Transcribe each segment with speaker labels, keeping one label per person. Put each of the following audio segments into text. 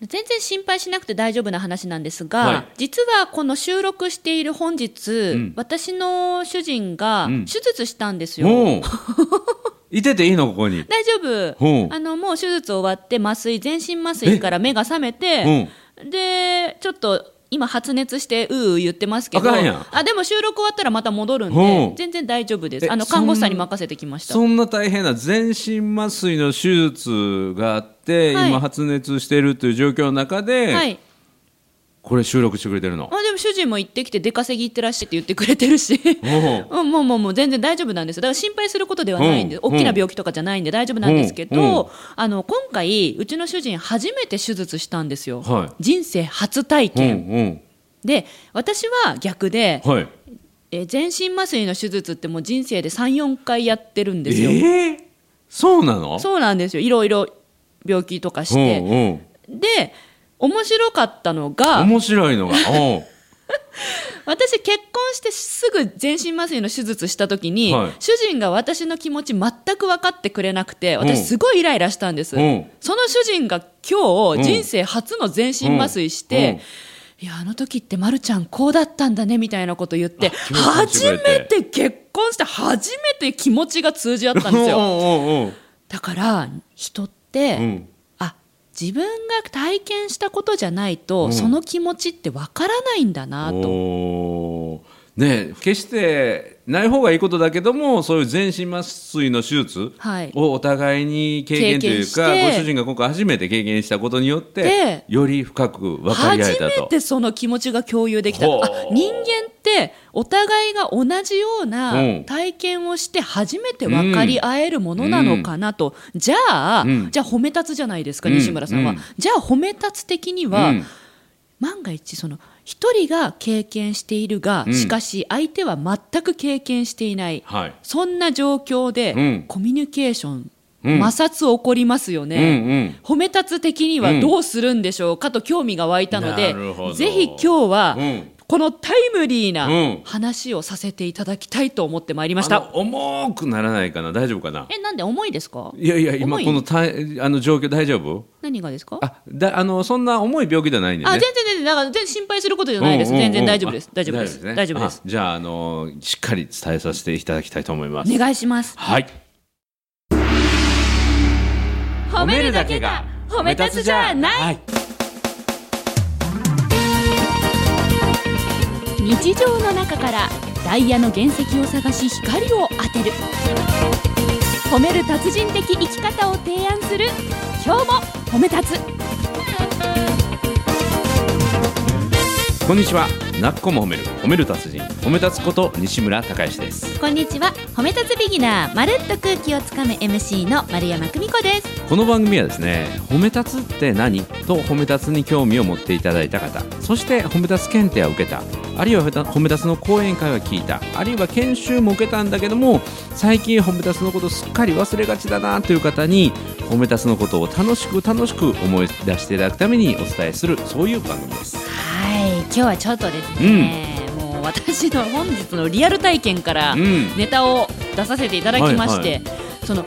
Speaker 1: 全然心配しなくて大丈夫な話なんですが、
Speaker 2: はい。
Speaker 1: 実はこの収録している本日、
Speaker 2: ん。
Speaker 1: 私の主人が
Speaker 2: うん。
Speaker 1: 手術したんですよ。
Speaker 2: おう。いてていいのここに？
Speaker 1: 大丈夫。あのもう手術終わって麻酔全身麻酔から目が覚めてでちょっと今発熱してうーうー言ってますけど
Speaker 2: あ
Speaker 1: でも収録終わったらまた戻るんで全然大丈夫です。
Speaker 2: え
Speaker 1: あの看護師さんに任せてきました。
Speaker 2: そんな大変な全身麻酔の手術があって、
Speaker 1: はい。
Speaker 2: 今発熱してるという状況の中で、
Speaker 1: はい
Speaker 2: これ収録してくれてるの？
Speaker 1: あでも主人も行ってきて出稼ぎ行ってらっしゃいって言ってくれてるし。
Speaker 2: おう。
Speaker 1: うんもうもうもう全然大丈夫なんですだから心配することではないんで、
Speaker 2: うん
Speaker 1: 大きな病気とかじゃないんで大丈夫なんですけど、
Speaker 2: うん
Speaker 1: あの今回うちの主人初めて手術したんですよ、
Speaker 2: はい。
Speaker 1: 人生初体
Speaker 2: うん
Speaker 1: 験、で私は逆で、
Speaker 2: うんはい。
Speaker 1: えー全身麻酔の手術ってもう人生で34回やってるんですよ、
Speaker 2: えー、そうなの？
Speaker 1: そうなんですよ。いろいろ病気とかし
Speaker 2: うん
Speaker 1: て、
Speaker 2: うん。
Speaker 1: で面白かったのが
Speaker 2: 面白いのが
Speaker 1: 私結婚してすぐ全身麻酔の手術した時に、
Speaker 2: はい。
Speaker 1: 主人が私の気持ち全く分かってくれなくて
Speaker 2: うん。
Speaker 1: 私すごいイライラしたんです、
Speaker 2: うん。
Speaker 1: その主人が今
Speaker 2: うん
Speaker 1: 日人生初の全身麻酔して、いやあの時ってまるちゃんこうだったんだねみたいなこと言って初めて結婚して初めて気持ちが通じ合ったんですよ。だから人って、自分が体験したことじゃないと、
Speaker 2: うん
Speaker 1: その気持ちって分からないんだなと。
Speaker 2: ね決してない方がいいことだけどもそういう全身麻酔の手術
Speaker 1: はい。
Speaker 2: をお互いに経験というか、
Speaker 1: 経験して。
Speaker 2: ご主人が今回初めて経験したことによって
Speaker 1: で
Speaker 2: より深く分かり合え
Speaker 1: 初め
Speaker 2: たと。
Speaker 1: てその気持ちが共有できた。人間ってお互いが同じよう
Speaker 2: う
Speaker 1: なん。体験をして初めて分かり合えるものなのかなと、じゃあ、
Speaker 2: うん。
Speaker 1: じゃあ褒め立つじゃないですか、
Speaker 2: うん
Speaker 1: 西村さんは、
Speaker 2: うん。
Speaker 1: じゃあ褒め立つ的には、
Speaker 2: うん。
Speaker 1: 万が一その一人が経験しているが、
Speaker 2: うん。
Speaker 1: しかし相手は全く経験していない、
Speaker 2: はい。
Speaker 1: そんな状況で、
Speaker 2: うん。
Speaker 1: コミュニケーション、
Speaker 2: うん。
Speaker 1: 摩擦起こりますよね。
Speaker 2: うんうん。
Speaker 1: 褒め立つ的にはどうするんでしょうかと興味が湧いたので、ぜひ今日は
Speaker 2: うん
Speaker 1: このタイムリー
Speaker 2: う
Speaker 1: なん話をさせていただきたいと思ってまいりました。
Speaker 2: あの重くならないかな？大丈夫かな？
Speaker 1: え、なんで重いですか？
Speaker 2: いやいや今このたあの状況大丈夫？
Speaker 1: 何がですか？
Speaker 2: あだあのそんな重い病気ではないんでね
Speaker 1: あ、全然全然、だから全然心配することじゃないです。
Speaker 2: うんうんうん
Speaker 1: 全然大丈夫です。
Speaker 2: あ
Speaker 1: 大丈夫です。
Speaker 2: ね
Speaker 1: 大丈夫です。
Speaker 2: あじゃああのしっかり伝えさせていただきたいと思います
Speaker 1: お願いします。
Speaker 2: はい
Speaker 1: 褒めるだけが褒め立つじゃない。
Speaker 2: はい
Speaker 1: 日常の中からダイヤの原石を探し光を当てる。褒める達人的生き方を提案する。今日も褒め立つ。
Speaker 2: こんにちは。なっこも褒める。褒める達人。褒め立つこと西村孝之です。
Speaker 1: こんにちは。褒め立つビギナー。まるっと空気をつかむ MC の丸山久美子です。
Speaker 2: この番組はですね褒め立つって何？と褒め立つに興味を持っていただいた方。そして褒め立つ検定を受けたあるいは褒め立つの講演会は聞いた。あるいは研修も受けたんだけども最近褒め立つのことすっかり忘れがちだなという方に褒め立つのことを楽しく楽しく思い出していただくためにお伝えするそういう番組です。
Speaker 1: はい。今日はちょっとですね、もう私の本日のリアル体験から
Speaker 2: うん。
Speaker 1: ネタを出させていただきまして、
Speaker 2: はい
Speaker 1: その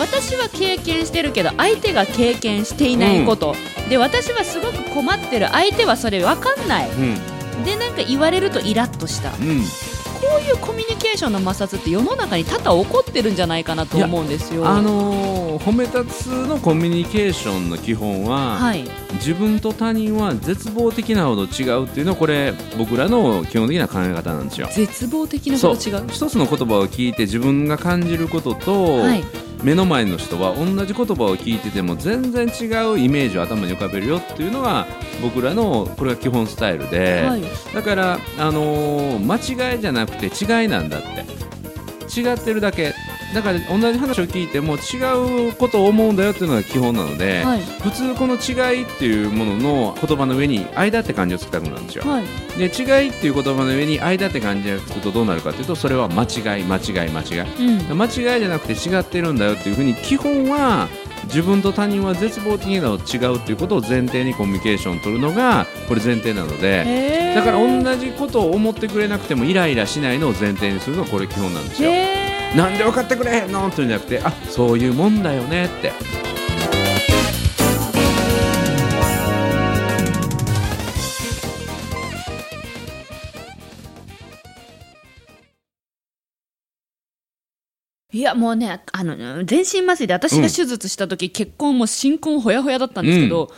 Speaker 1: 私は経験してるけど相手が経験していないこと、で私はすごく困ってる。相手はそれ分かんない。
Speaker 2: うん
Speaker 1: でなんか言われるとイラッとしたこ
Speaker 2: うん
Speaker 1: ういうコミュニケーションの摩擦って世の中に多々起こってるんじゃないかなと思うんですよ。
Speaker 2: あのー褒め立つのコミュニケーションの基本は、
Speaker 1: はい、
Speaker 2: 自分と他人は絶望的なほど違うっていうのはこれ僕らの基本的な考え方なんですよ。
Speaker 1: 絶望的な
Speaker 2: そう
Speaker 1: こと違う。
Speaker 2: 一つの言葉を聞いて自分が感じることと、
Speaker 1: はい
Speaker 2: 目の前の人は同じ言葉を聞いてても全然違うイメージを頭に浮かべるよっていうのが僕らのこれが基本スタイルで、
Speaker 1: はい。
Speaker 2: だから、あのー間違いじゃなくて違いなんだって。違ってるだけだから同じ話を聞いても違うことを思うんだよっていうのが基本なので、
Speaker 1: はい。
Speaker 2: 普通この違いっていうものの言葉の上に間って漢字をつけたくなるんですよ。
Speaker 1: はい。
Speaker 2: で違いっていう言葉の上に間って漢字をつくとどうなるかというとそれは間違い間違い間違い。
Speaker 1: うん。
Speaker 2: 間違いじゃなくて違ってるんだよっていうふうに基本は自分と他人は絶望的なの違うっていうことを前提にコミュニケーションを取るのがこれ前提なので。だから同じことを思ってくれなくてもイライラしないのを前提にするのがこれ基本なんですよ。なんで分かってくれへんの？っていうんじゃなくてあそういうもんだよねって。
Speaker 1: いやもうねあの全身麻酔で私が手術した時、うん、結婚も新婚ほやほやだったんですけど、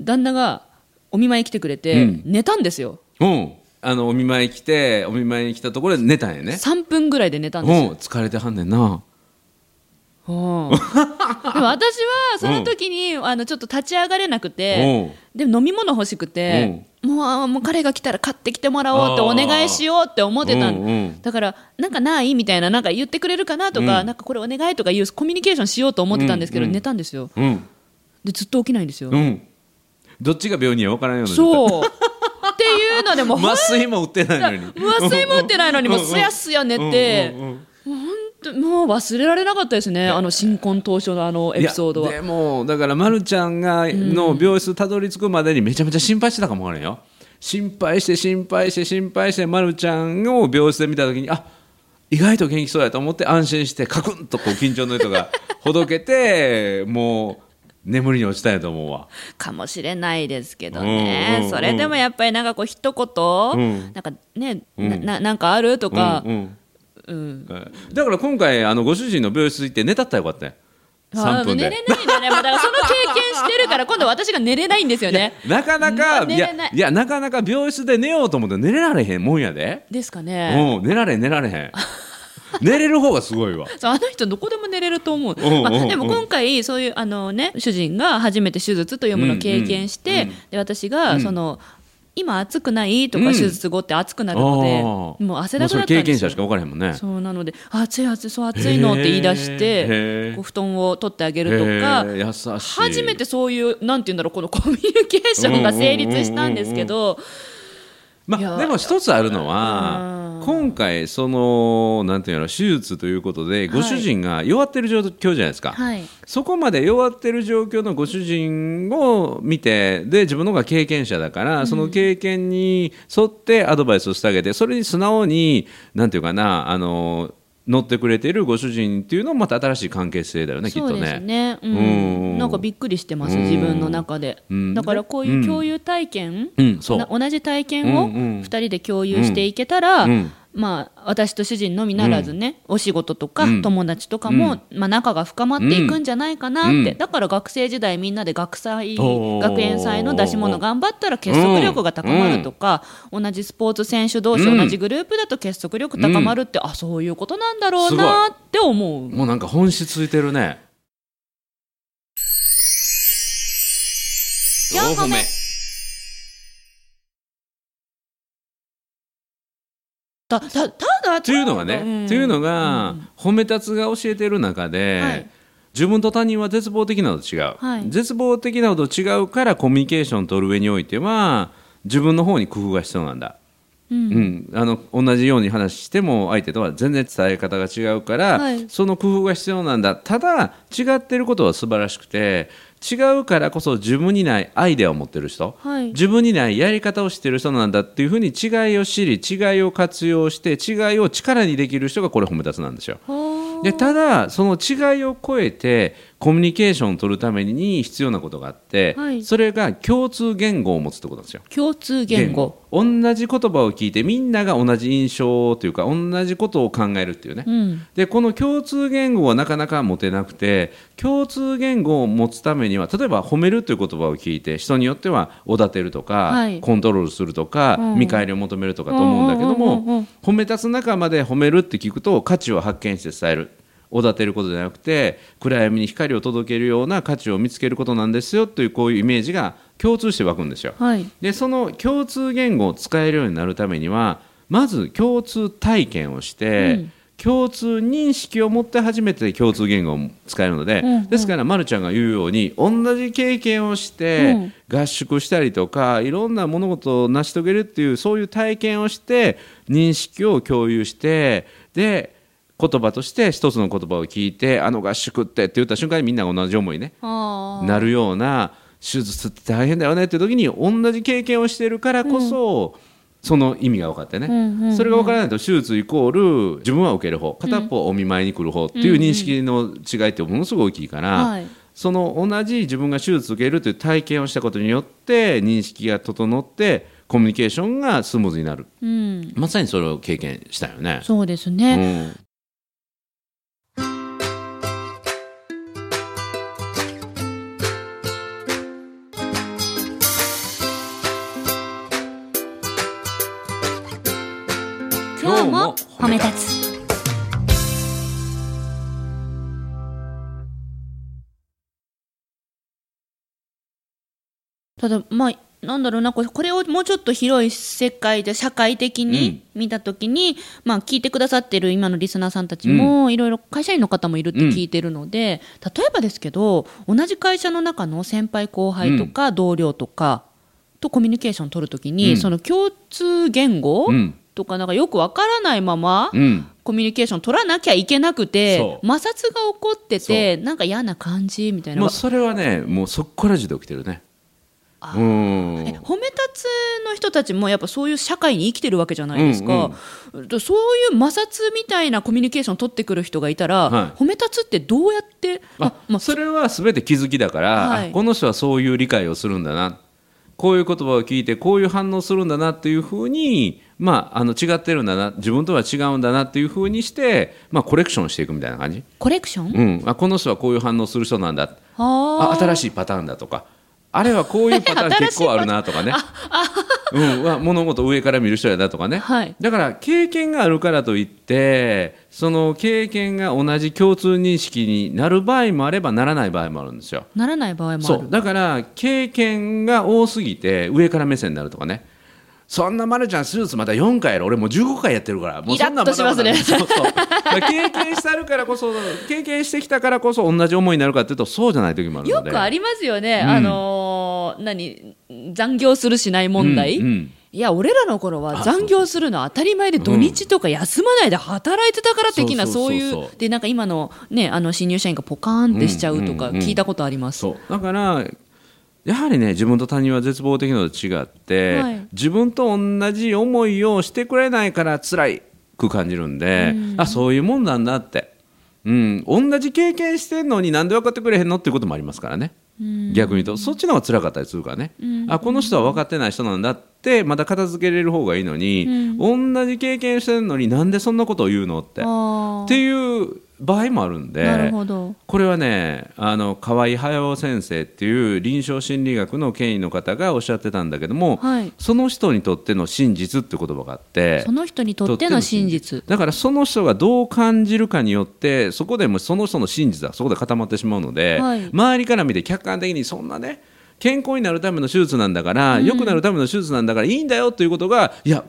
Speaker 1: うん、旦那がお見舞い来てくれて、
Speaker 2: うん、
Speaker 1: 寝たんですよ。
Speaker 2: あのお見舞い来てお見舞いに来たところで寝たんやね。
Speaker 1: 3分ぐらいで寝たん
Speaker 2: う
Speaker 1: ですよ。
Speaker 2: ん疲れてはんねんな。
Speaker 1: う。んでも私は その時に、あのちょっと立ち上がれなくて、で飲み物欲しくて、もうあもう彼が来たら買ってきてもらおうってお願いしようって思ってたん、
Speaker 2: うんうん。
Speaker 1: だからなんかないみたいななんか言ってくれるかなとか、
Speaker 2: うん。
Speaker 1: なんかこれお願いとかいうコミュニケーションしようと思ってたんですけど、
Speaker 2: うん。うん
Speaker 1: 寝たんですよ。
Speaker 2: うん。
Speaker 1: でずっと起きないんですよ、
Speaker 2: うん。どっちが病人や分からんようなう
Speaker 1: そうでもう
Speaker 2: 麻酔も打ってないのに。
Speaker 1: 麻酔も打ってないのにもうすやすや寝て、
Speaker 2: うんうんうん。
Speaker 1: もう忘れられなかったですねあの新婚当初のあのエピソードは。
Speaker 2: でもだから、ま、るちゃんがの病室たどり着くまでにめちゃめちゃ心配してたかもわからんよ。心配して心配して心配して、ま、るちゃんを病室で見た時にあ意外と元気そうやと思って安心してカクンとこう緊張の糸がほどけてもう眠りに落ちたんやと思うわ。
Speaker 1: かもしれないですけど
Speaker 2: うんうんうん。
Speaker 1: ねそれでもやっぱりなんかこう一言、
Speaker 2: うん。
Speaker 1: なんかね、
Speaker 2: うん。
Speaker 1: なななんかあるとか
Speaker 2: うん、うん。
Speaker 1: うん。
Speaker 2: だから今回あのご主人の病室行って寝たったらよかったよ3分で。
Speaker 1: 寝れないんだね。だからその経験してるから 今度私が寝れないんですよね。
Speaker 2: なかなかいや
Speaker 1: い
Speaker 2: やなかなか病室で寝ようと思って寝れられへんもんやで、
Speaker 1: ですかね、
Speaker 2: うん寝られへん寝られへん 寝れる方がすごいわ。
Speaker 1: そうあの人どこでも寝れると思う、まあ、でも今回そういうあの、ね、主人が初めて手術というものを経験して、で私がその、今暑くないとか
Speaker 2: うん。
Speaker 1: 手術後って暑くなるので、もう汗だくだったんですよ。
Speaker 2: 経験者しか分からへんもんね。
Speaker 1: そうなので暑い暑いそう暑いのって言い出し
Speaker 2: へ
Speaker 1: て
Speaker 2: ー。
Speaker 1: こう布団を取ってあげるとか
Speaker 2: 優しい。
Speaker 1: 初めてそういうなんて言うんだろうこの コミュニケーションが成立したんですけど
Speaker 2: まあ、でも一つあるのは
Speaker 1: うん
Speaker 2: 今回そのなんていうの手術ということでご主人が弱ってる状況じゃないですか、
Speaker 1: はい。
Speaker 2: そこまで弱ってる状況のご主人を見てで自分の方が経験者だから、その経験に沿ってアドバイスをしてあげてそれに素直になんていうかなあの乗ってくれているご主人っていうのもまた新しい関係性だよねきっと
Speaker 1: そうです
Speaker 2: ね。
Speaker 1: ね、うん。
Speaker 2: うん。
Speaker 1: なんかびっくりしてます
Speaker 2: うん
Speaker 1: 自分の中で。
Speaker 2: うん。
Speaker 1: だからこういう共有体験同じ体験を
Speaker 2: うんうん。
Speaker 1: 2人で共有していけたら、
Speaker 2: うん
Speaker 1: まあ、私と主人のみならずね、お仕事とか
Speaker 2: うん。
Speaker 1: 友達とかも、まあ、仲が深まっていくんじゃないかなって、
Speaker 2: うん。
Speaker 1: だから学生時代みんなで学祭学園祭の出し物頑張ったら結束力が高まるとか、同じスポーツ選手同士、
Speaker 2: うん。
Speaker 1: 同じグループだと結束力高まるって、あそういうことなんだろうなって思う。
Speaker 2: もうなんか本質ついてるね。
Speaker 1: 4個目たたただ
Speaker 2: というのがね、
Speaker 1: うん。
Speaker 2: というのが、
Speaker 1: うん。
Speaker 2: 褒め立つが教えてる中で、
Speaker 1: はい。
Speaker 2: 自分と他人は絶望的なのと違う、
Speaker 1: はい。
Speaker 2: 絶望的なのと違うからコミュニケーションを取る上においては自分の方に工夫が必要なんだ、
Speaker 1: うん。
Speaker 2: うん、あの同じように話しても相手とは全然伝え方が違うから、
Speaker 1: はい。
Speaker 2: その工夫が必要なんだ。ただ違ってることは素晴らしくて違うからこそ自分にないアイデアを持ってる人、
Speaker 1: はい。
Speaker 2: 自分にないやり方をしてる人なんだっていうふうに違いを知り違いを活用して違いを力にできる人がこれ褒め立つなんですよ。でただその違いを超えてコミュニケーションを取るために必要なことがあって、
Speaker 1: はい。
Speaker 2: それが共通言語を持つってことなんですよ。
Speaker 1: 共通言語。
Speaker 2: 同じ言葉を聞いてみんなが同じ印象というか同じことを考えるっていうね、
Speaker 1: うん。
Speaker 2: でこの共通言語はなかなか持てなくて共通言語を持つためには例えば褒めるという言葉を聞いて人によってはおだてるとか、
Speaker 1: はい。
Speaker 2: コントロールするとか、
Speaker 1: うん。
Speaker 2: 見返りを求めるとかと思うんだけども、
Speaker 1: うんうんうんうん。
Speaker 2: 褒め立つ仲間で褒めるって聞くと価値を発見して伝えるおだてることじゃなくて暗闇に光を届けるような価値を見つけることなんですよというこういうイメージが共通して湧くんですよ。
Speaker 1: はい。
Speaker 2: でその共通言語を使えるようになるためにはまず共通体験をして、
Speaker 1: うん。
Speaker 2: 共通認識を持って初めて共通言語を使えるので、
Speaker 1: うんうん。
Speaker 2: ですから、ま、るちゃんが言うように同じ経験をして、
Speaker 1: うん。
Speaker 2: 合宿したりとかいろんな物事を成し遂げるっていうそういう体験をして認識を共有してで言葉として一つの言葉を聞いてあの合宿ってって言った瞬間にみんなが同じ思いね。なるような手術って大変だよねっていう時に同じ経験をしているからこそ、その意味が分かってね、
Speaker 1: うんうんうん。
Speaker 2: それが分からないと手術イコール自分は受ける方片っぽはお見舞いに来る方っていう認識の違いってものすごい大きいから、
Speaker 1: はい。
Speaker 2: その同じ自分が手術を受けるという体験をしたことによって認識が整ってコミュニケーションがスムーズになる。
Speaker 1: うん。
Speaker 2: まさにそれを経験したよね。
Speaker 1: そうです
Speaker 2: う
Speaker 1: ね、
Speaker 2: ん
Speaker 1: ただまあなんだろうなこれこれをもうちょっと広い世界で社会的に見たときに、まあ、聞いてくださってる今のリスナーさんたちも、いろいろ会社員の方もいるって聞いてるので、例えばですけど同じ会社の中の先輩後輩とか同僚とかとコミュニケーション取るときに、
Speaker 2: うん。
Speaker 1: その共通言語、
Speaker 2: うん。
Speaker 1: とかなんかよくわからないまま、
Speaker 2: うん。
Speaker 1: コミュニケーション取らなきゃいけなくて摩擦が起こっててなんか嫌な感じみたいな。
Speaker 2: それはねもうそっからじで起きてるね。
Speaker 1: あ
Speaker 2: うん。
Speaker 1: え褒め立つの人たちもやっぱそういう社会に生きてるわけじゃないですか、そういう摩擦みたいなコミュニケーション取ってくる人がいたら、
Speaker 2: はい。
Speaker 1: 褒め立つってどうやって？
Speaker 2: あ
Speaker 1: まあ
Speaker 2: それは全て気づきだから、
Speaker 1: はい。
Speaker 2: あこの人はそういう理解をするんだな。こういう言葉を聞いてこういう反応するんだなっていうふうに、まあ、あの違ってるんだな。自分とは違うんだなっていうふうにして、まあ、コレクションしていくみたいな感じ、
Speaker 1: コレクション、
Speaker 2: うん、あこの人はこういう反応する人なんだ。
Speaker 1: あ
Speaker 2: あ新しいパターンだとかあれはこういうパターン 結構あるなとかね、うん、は物事を上から見る人やなとかね、
Speaker 1: はい。
Speaker 2: だから経験があるからといってその経験が同じ共通認識になる場合もあればならない場合もあるんですよ。
Speaker 1: ならない場合もある。
Speaker 2: そう。だから経験が多すぎて上から目線になるとかねそんなまるちゃん手術まだ4回やろ。俺もう15回やってるから。もうそんな
Speaker 1: ますね。
Speaker 2: まだまだ。そうそう。経験してあるからこそ経験してきたからこそ同じ思いになるかっていうとそうじゃない時もあるので。
Speaker 1: よくありますよね、
Speaker 2: うん。
Speaker 1: あのー何残業するしない問題、
Speaker 2: うんうん。
Speaker 1: いや俺らの頃は残業するの当たり前で土日とか休まないで働いてたから的な
Speaker 2: そう
Speaker 1: い
Speaker 2: そう
Speaker 1: でなんか今のねあの新入社員がポカーンってしちゃうとか
Speaker 2: うんうんうん。
Speaker 1: 聞いたことあります、
Speaker 2: そう。だからやはりね自分と他人は絶望的なのと違って、
Speaker 1: はい。
Speaker 2: 自分と同じ思いをしてくれないから辛いく感じるんで、あそういうもんなんだって、うん、同じ経験してんのになんで分かってくれへんのっていうこともありますからね。逆に言うとそっちの方が辛かったりするからね、あこの人は分かってない人なんだってまた片付けれる方がいいのに、同じ経験してるのになんでそんなことを言うのって。っ
Speaker 1: あ
Speaker 2: ていう場合もあるんで
Speaker 1: なるほど。
Speaker 2: これはねあの河合隼先生っていう臨床心理学の権威の方がおっしゃってたんだけども、
Speaker 1: はい。
Speaker 2: その人にとっての真実って言葉があって
Speaker 1: その人にとっての真実。
Speaker 2: だからその人がどう感じるかによってそこでもその人の真実はそこで固まってしまうので、
Speaker 1: はい。
Speaker 2: 周りから見て客観的にそんなね健康になるための手術なんだから、良くなるための手術なんだからいいんだよということがいや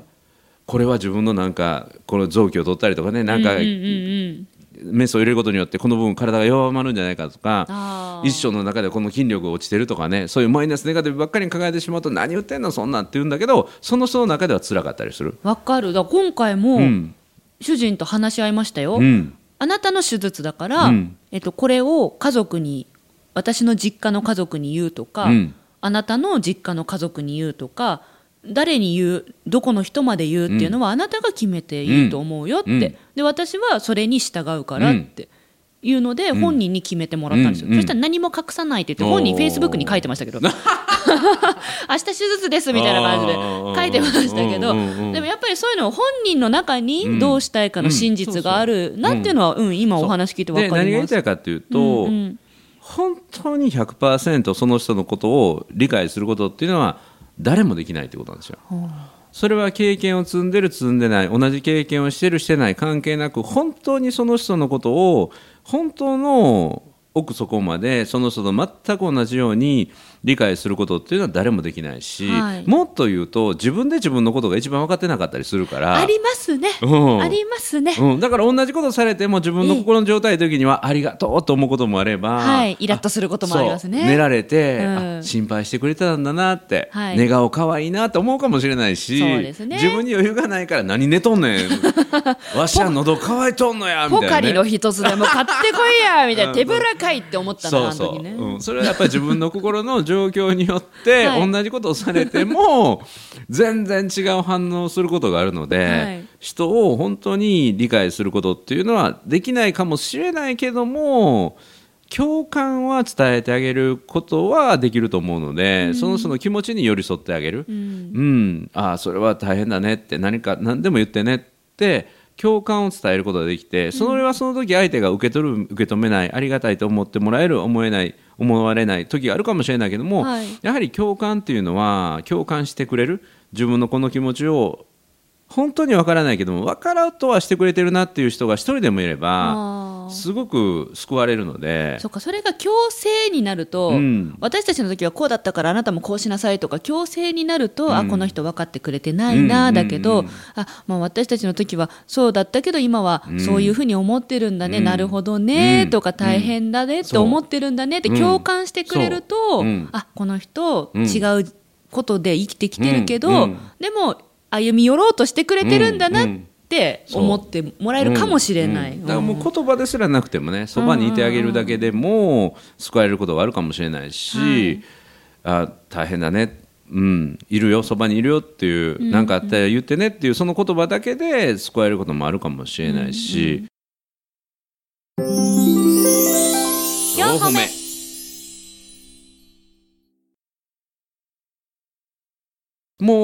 Speaker 2: これは自分のなんかこの臓器を取ったりとかねなんか、
Speaker 1: うんうんうん
Speaker 2: メスを入れることによってこの部分体が弱まるんじゃないかとか一生の中でこの筋力が落ちてるとかねそういうマイナスネガティブばっかりに抱えてしまうと何言ってんのそんなんって言うんだけどその人の中では辛かったりする。
Speaker 1: わかる。だ今回も
Speaker 2: うん。
Speaker 1: 主人と話し合いましたよ、
Speaker 2: うん。
Speaker 1: あなたの手術だから、
Speaker 2: うん。
Speaker 1: えっと、これを家族に私の実家の家族に言うとか、
Speaker 2: うん。
Speaker 1: あなたの実家の家族に言うとか誰に言うどこの人まで言うっていうのは、あなたが決めていいと思うよって、
Speaker 2: うん
Speaker 1: で私はそれに従うからって。いうので本人に決めてもらったんですよ、
Speaker 2: うん
Speaker 1: そしたら何も隠さないって言って本人フェイスブックに書いてましたけど。明日手術ですみたいな感じで書いてましたけど。
Speaker 2: うんうんうん
Speaker 1: でもやっぱりそういうのを本人の中にどうしたいかの真実があるなっていうのは、うん、今お話聞いて分
Speaker 2: で何が言い
Speaker 1: かります。
Speaker 2: たいかというと、
Speaker 1: うんうん。
Speaker 2: 本当に100%その人のことを理解することっていうのは誰もできないってことなんですよ。それは経験を積んでる積んでない同じ経験をしてるしてない関係なく本当にその人のことを本当の奥底までその人と全く同じように理解することっていうのは誰もできないし、
Speaker 1: はい。
Speaker 2: もっと言うと自分で自分のことが一番分かってなかったりするから。
Speaker 1: ありますね、
Speaker 2: うん。
Speaker 1: ありますね、
Speaker 2: うん、だから同じことされても自分の心の状態の時にはありがとうと思うこともあれば、
Speaker 1: はい。イラッとすることもありますね。
Speaker 2: 寝られて、
Speaker 1: うん。
Speaker 2: あ心配してくれてたんだなって、
Speaker 1: はい。
Speaker 2: 寝顔可愛いなと思うかもしれないし
Speaker 1: そうですね。
Speaker 2: 自分に余裕がないから何寝とんねん わしは喉乾いとんのやみたいな、ね、
Speaker 1: ポカリの一つでも買ってこいやみたいな。手ぶらかいって思ったな
Speaker 2: そうそう、
Speaker 1: あの時ね、
Speaker 2: うん、それはやっぱり自分の心の状況によって
Speaker 1: はい。
Speaker 2: 同じことをされても 全然違う反応をすることがあるので、
Speaker 1: はい。
Speaker 2: 人を本当に理解することっていうのはできないかもしれないけども共感は伝えてあげることはできると思うので、その人の気持ちに寄り添ってあげる、うん。ああそれは大変だねって何か何でも言ってねって共感を伝えることができてそれはその時相手が受け取る受け止めないありがたいと思ってもらえる思えない思われない時があるかもしれないけども、
Speaker 1: はい。
Speaker 2: やはり共感っていうのは共感してくれる自分のこの気持ちを本当にわからないけども分からうとはしてくれてるなっていう人が一人でもいればすごく救われるので。
Speaker 1: そっかそれが強制になると、
Speaker 2: うん。
Speaker 1: 私たちの時はこうだったからあなたもこうしなさいとか強制になると、あ
Speaker 2: うん。
Speaker 1: この人分かってくれてないな、
Speaker 2: うん
Speaker 1: だけど、
Speaker 2: うん
Speaker 1: あまあ、私たちの時はそうだったけど今は
Speaker 2: うん。
Speaker 1: そういうふうに思ってるんだね、
Speaker 2: うん。
Speaker 1: なるほどね、
Speaker 2: うん。
Speaker 1: とか大変だねって思ってるんだねって
Speaker 2: う。ん
Speaker 1: 共感してくれると、
Speaker 2: そう。うん
Speaker 1: あこの人、
Speaker 2: うん。
Speaker 1: 違うことで生きてきてるけど、でも歩み寄ろうとしてくれてるんだなって
Speaker 2: そう。
Speaker 1: 思ってもらえるかもしれない。
Speaker 2: うん。だからもう言葉ですらなくてもねそばにいてあげるだけでも救われることがあるかもしれないし、あ大変だね。うん、いるよ。そばにいるよっていう何、かあったら言ってねっていうその言葉だけで救われることもあるかもしれないし、
Speaker 1: 4歩目。
Speaker 2: もう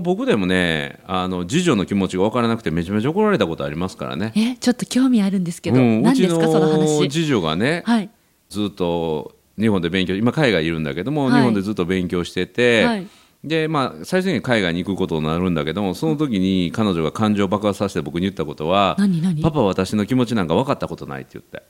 Speaker 2: 僕でもねあの次女の気持ちが分からなくてめちゃめちゃ怒られたことありますからね。
Speaker 1: えちょっと興味あるんですけど、
Speaker 2: うん、
Speaker 1: 何ですかその
Speaker 2: の
Speaker 1: 話？
Speaker 2: 次女がね、
Speaker 1: はい。
Speaker 2: ずっと日本で勉強今海外いるんだけども、
Speaker 1: はい。
Speaker 2: 日本でずっと勉強してて、
Speaker 1: はい。
Speaker 2: でまあ最終的に海外に行くことになるんだけどもその時に彼女が感情を爆発させて僕に言ったことはパパは私の気持ちなんか分かったことないって言って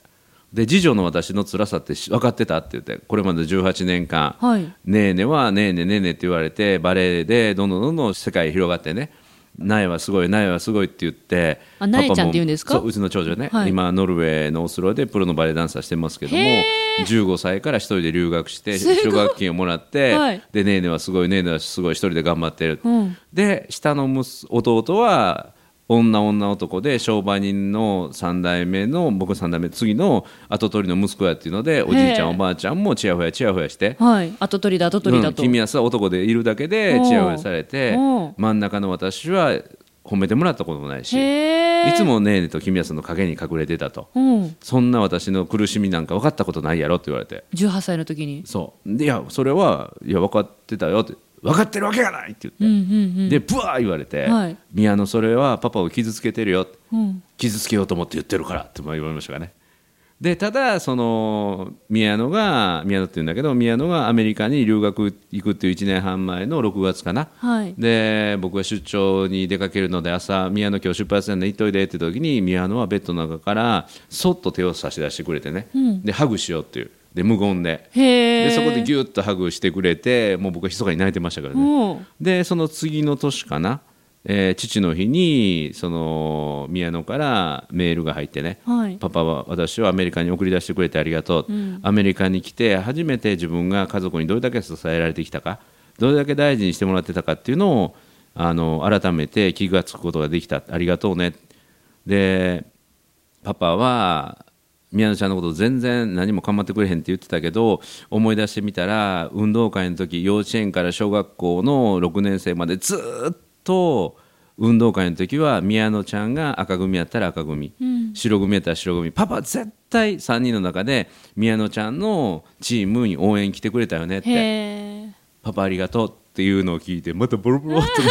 Speaker 2: で次女の私の辛さってし分かってたって言ってこれまで18年間、
Speaker 1: はい。
Speaker 2: ねえねはねえねねえねって言われてバレエでどんどんどんどん世界広がってね苗はすごい苗はすごいって言って
Speaker 1: あ苗ちゃんって
Speaker 2: パパも
Speaker 1: 言うんですか？
Speaker 2: そううちの長女ね、
Speaker 1: はい。
Speaker 2: 今ノルウェーのオスロでプロのバレエダンサーしてますけども
Speaker 1: へ
Speaker 2: 15歳から一人で留学して奨学金をもらって、
Speaker 1: はい。
Speaker 2: でねえねはすごいねえねはすごい一人で頑張ってる、
Speaker 1: うん。
Speaker 2: で下の息弟は女女男で商売人の3代目の僕3代目次の跡取りの息子やっていうのでおじいちゃんおばあちゃんもちやほやちやほやして
Speaker 1: はい。後取りだ後取りだと、
Speaker 2: うん。君はさ男でいるだけでちやほやされて
Speaker 1: おう
Speaker 2: 真ん中の私は褒めてもらったこともないしい
Speaker 1: へえ
Speaker 2: つもねえねと君はその陰に隠れてたと。
Speaker 1: うん。
Speaker 2: そんな私の苦しみなんか分かったことないやろって言われて
Speaker 1: 18歳の時に
Speaker 2: そうでいやそれはいや分かってたよって分かってるわけがないって言って、
Speaker 1: うんうんうん。
Speaker 2: でブワー言われて
Speaker 1: はい「
Speaker 2: 宮野それはパパを傷つけてるよ」
Speaker 1: うん
Speaker 2: 傷つけようと思って言ってるからって言われましたがね。でただその宮野が宮野って言うんだけど宮野がアメリカに留学行くっていう1年半前の6月かな。
Speaker 1: はい。
Speaker 2: で僕が出張に出かけるので朝宮野今日出発なんで行っといでって時に宮野はベッドの中からそっと手を差し出してくれてね、
Speaker 1: うん。
Speaker 2: でハグしようっていうで無言で。でそこでギュッとハグしてくれてもう僕は密かに泣いてましたからね。
Speaker 1: う。ん
Speaker 2: でその次の年かな、えー父の日にその宮野からメールが入ってね、
Speaker 1: はい。
Speaker 2: パパは私をアメリカに送り出してくれてありがとう、
Speaker 1: うん。
Speaker 2: アメリカに来て初めて自分が家族にどれだけ支えられてきたかどれだけ大事にしてもらってたかっていうのをあの改めて気が付くことができた。ありがとうね。でパパは宮野ちゃんのこと全然何も構ってくれへんって言ってたけど思い出してみたら運動会の時幼稚園から小学校の6年生までずっと運動会の時は宮野ちゃんが赤組やったら赤組、白組やったら白組パパ絶対3人の中で宮野ちゃんのチームに応援来てくれたよねって。パパありがとうっていうのを聞いてまたボロボロっとね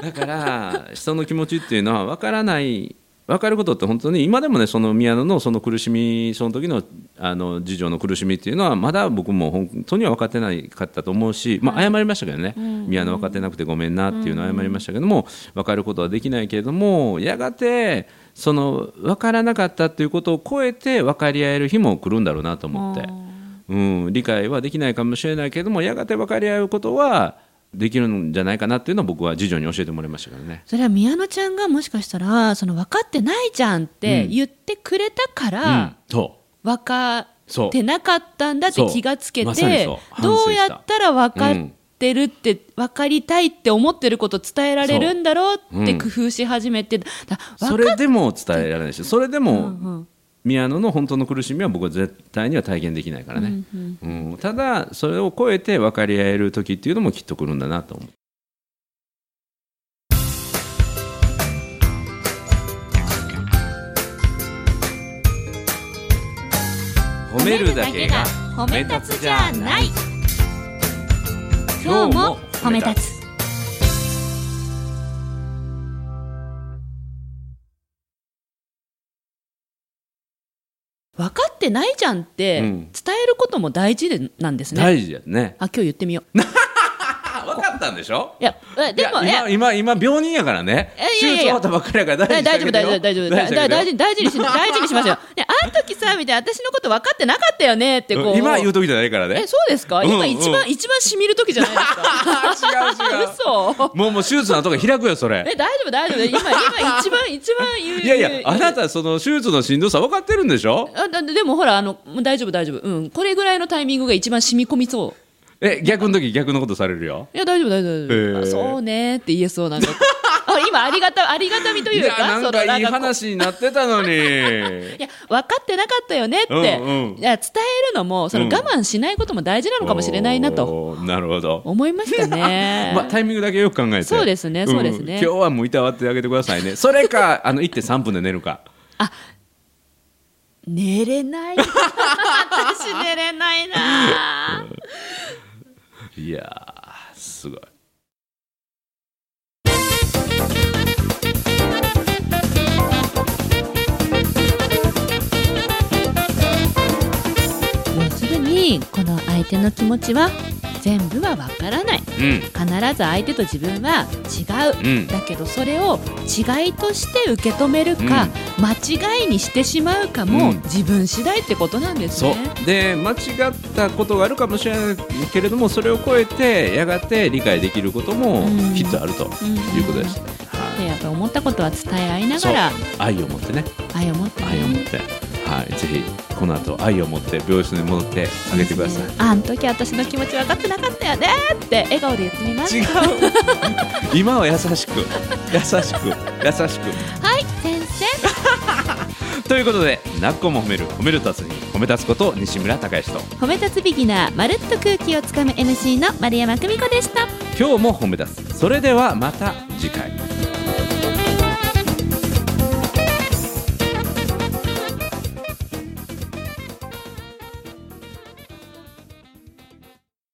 Speaker 2: だから人の気持ちっていうのは分からない分かることって本当に今でもねその宮野のその苦しみその時のあの次女の苦しみっていうのはまだ僕も本当には分かってないかったと思うし、まあ、謝りましたけどね、宮野分かってなくてごめんなっていうのは謝りましたけども分かることはできないけれどもやがてその分からなかったっていうことを超えて分かり合える日も来るんだろうなと思って。うん、理解はできないかもしれないけれどもやがて分かり合うことはできるんじゃないかなっていうのを僕は次女に教えてもらいましたからね。
Speaker 1: それは宮野ちゃんがもしかしたらその分かってないじゃんって言ってくれたか
Speaker 2: うん。う。
Speaker 1: 分かってなかったんだって気がつけて、
Speaker 2: そう。反
Speaker 1: どうやったら分かってるって、分かりたいって思ってること伝えられるんだろうって工夫し始めて、だ
Speaker 2: それでも伝えられないしそれでも、
Speaker 1: うんうん
Speaker 2: 宮野の本当の苦しみは僕は絶対には体験できないからね、うんただそれを超えて分かり合える時っていうのもきっと来るんだなと思う。褒めるだけが
Speaker 1: 褒め立つじゃない。今日も褒め立つ分かってないじゃんって
Speaker 2: うん。
Speaker 1: 伝えることも大事でなんですね、
Speaker 2: 大事やね。
Speaker 1: あ今日言ってみよう
Speaker 2: ったんでしょ？
Speaker 1: いやえでも
Speaker 2: 今今今病人やからね手術終わったばっかりやから
Speaker 1: 大丈夫大丈夫大丈夫大
Speaker 2: 大
Speaker 1: 大事大事にし大事にしますよ。ねあの時さみたいな私のこと分かってなかったよねってこう。
Speaker 2: 今言う時じゃないからね
Speaker 1: えそうですか？
Speaker 2: うん
Speaker 1: 今一番一番しみる時じゃないですか。
Speaker 2: 違う違う
Speaker 1: 嘘。
Speaker 2: もうもう手術の後が開くよそれ
Speaker 1: え大丈夫大丈夫今今一番一番言う。
Speaker 2: いやいやあなたその手術のしんどさ分かってるんでしょ？
Speaker 1: あだでもほらあの大丈夫大丈夫うんこれぐらいのタイミングが一番染み込みそう。
Speaker 2: え逆の時逆のことされるよ？
Speaker 1: いや大丈夫大丈夫。大丈夫、
Speaker 2: へー。
Speaker 1: あそうねって言えそうなんか。あ今ありがたありがたみというか
Speaker 2: なんかいい話になってたのに。
Speaker 1: いや分かってなかったよねって、
Speaker 2: うんうん。
Speaker 1: いや伝えるのもその
Speaker 2: うん。
Speaker 1: 我慢しないことも大事なのかもしれないなと。
Speaker 2: おーなるほど。
Speaker 1: 思いましたね。
Speaker 2: まあ、タイミングだけよく考えて。
Speaker 1: そうですねそうですね。
Speaker 2: ん。今日はもういたわってあげてくださいね。それかあの行って3分で寝るか。
Speaker 1: 寝れない。私寝れないない
Speaker 2: やーすごい。
Speaker 1: 要するにこの相手の気持ちは全部はわからない。
Speaker 2: うん。
Speaker 1: 必ず相手と自分は違う、
Speaker 2: うん。
Speaker 1: だけどそれを違いとして受け止めるか、間違いにしてしまうかも、
Speaker 2: うん。
Speaker 1: 自分次第ってことなんですね。
Speaker 2: で間違ったことがあるかもしれないけれどもそれを超えてやがて理解できることも
Speaker 1: うん。
Speaker 2: きっとあると
Speaker 1: うん。
Speaker 2: いうことです、
Speaker 1: でやっぱり思ったことは伝え合いながら。
Speaker 2: 愛を持ってね。
Speaker 1: 愛を持ってね。
Speaker 2: 愛を持って、はい、ぜひこの後愛を持って病室に戻ってあげてください。
Speaker 1: あん時私の気持ち分かってなかったよねって笑顔で言ってみます。
Speaker 2: 違 う今は優しく優しく優しく。
Speaker 1: はい先生。
Speaker 2: ということで「なっこも褒める褒める達に褒め立つこと西村孝之と。
Speaker 1: 褒め立つビギナーまるっと空気をつかむ MC の丸山久美子でした。
Speaker 2: 今日も褒め立つ。それではまた次回